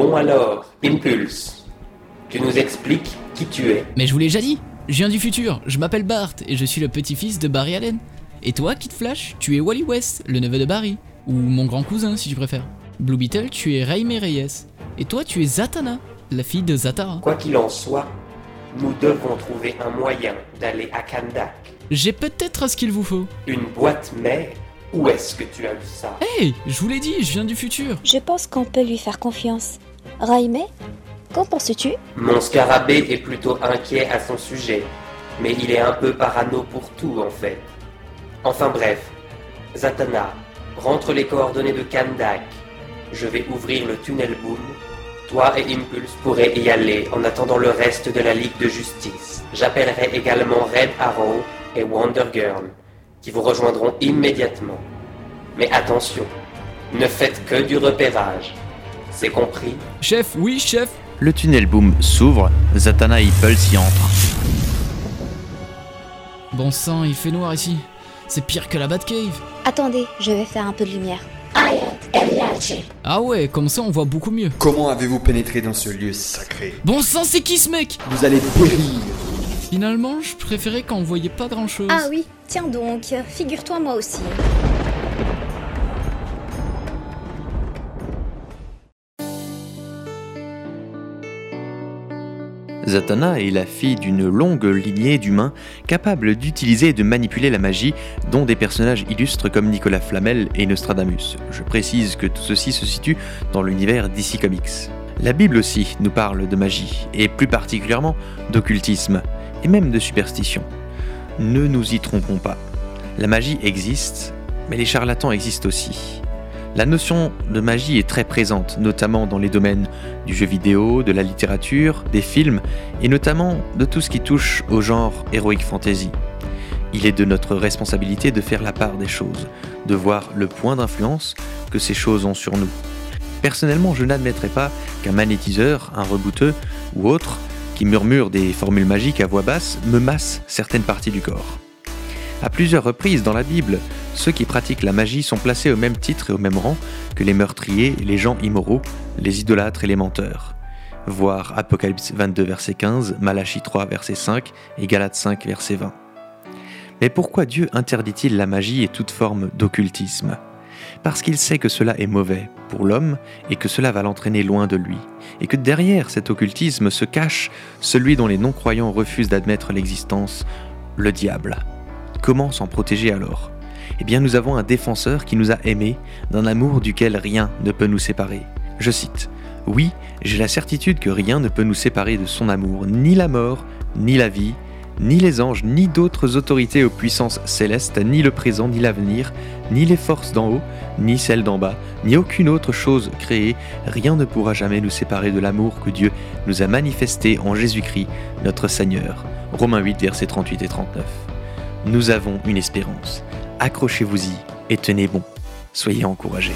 Bon alors, Impulse, tu nous expliques qui tu es. Mais je vous l'ai déjà dit, je viens du futur, je m'appelle Bart et je suis le petit-fils de Barry Allen. Et toi, Kid Flash, tu es Wally West, le neveu de Barry, ou mon grand cousin si tu préfères. Blue Beetle, tu es Raime Reyes. Et toi, tu es Zatanna, la fille de Zatara. Quoi qu'il en soit, nous devons trouver un moyen d'aller à Kandak. J'ai peut-être ce qu'il vous faut. Une boîte mère Où est-ce que tu as vu ça? Hey, je vous l'ai dit, je viens du futur. Je pense qu'on peut lui faire confiance. Raimé, qu'en penses-tu? Mon scarabée est plutôt inquiet à son sujet, mais il est un peu parano pour tout en fait. Enfin bref, Zatanna, rentre les coordonnées de Kandak. Je vais ouvrir le tunnel boom. Toi et Impulse pourrez y aller en attendant le reste de la Ligue de Justice. J'appellerai également Red Arrow et Wonder Girl, qui vous rejoindront immédiatement. Mais attention, ne faites que du repérage. C'est compris Chef, oui, chef. Le tunnel boom s'ouvre, Zatanna et Impulse y entrent. Bon sang, il fait noir ici. C'est pire que la Batcave. Attendez, je vais faire un peu de lumière. Ah ouais, comme ça on voit beaucoup mieux. Comment avez-vous pénétré dans ce lieu sacré? Bon sang, c'est qui ce mec? Vous allez périr Finalement, je préférais quand on voyait pas grand chose. Ah oui, tiens donc, figure-toi moi aussi. Zatanna est la fille d'une longue lignée d'humains capables d'utiliser et de manipuler la magie, dont des personnages illustres comme Nicolas Flamel et Nostradamus. Je précise que tout ceci se situe dans l'univers DC Comics. La Bible aussi nous parle de magie, et plus particulièrement d'occultisme, et même de superstition. Ne nous y trompons pas. La magie existe, mais les charlatans existent aussi. La notion de magie est très présente, notamment dans les domaines du jeu vidéo, de la littérature, des films, et notamment de tout ce qui touche au genre heroic fantasy. Il est de notre responsabilité de faire la part des choses, de voir le point d'influence que ces choses ont sur nous. Personnellement, je n'admettrai pas qu'un magnétiseur, un rebouteux ou autre, qui murmure des formules magiques à voix basse, me masse certaines parties du corps. À plusieurs reprises dans la Bible, ceux qui pratiquent la magie sont placés au même titre et au même rang que les meurtriers, les gens immoraux, les idolâtres et les menteurs. Voir Apocalypse 22 verset 15, Malachie 3 verset 5 et Galates 5 verset 20. Mais pourquoi Dieu interdit-il la magie et toute forme d'occultisme? Parce qu'il sait que cela est mauvais pour l'homme et que cela va l'entraîner loin de lui, et que derrière cet occultisme se cache celui dont les non-croyants refusent d'admettre l'existence, le diable. Comment s'en protéger alors? Eh bien nous avons un défenseur qui nous a aimés d'un amour duquel rien ne peut nous séparer. Je cite Oui, j'ai la certitude que rien ne peut nous séparer de son amour, ni la mort, ni la vie, ni les anges, ni d'autres autorités aux puissances célestes, ni le présent, ni l'avenir, ni les forces d'en haut, ni celles d'en bas, ni aucune autre chose créée, rien ne pourra jamais nous séparer de l'amour que Dieu nous a manifesté en Jésus-Christ, notre Seigneur. Romains 8, versets 38 et 39. Nous avons une espérance. Accrochez-vous-y et tenez bon. Soyez encouragés.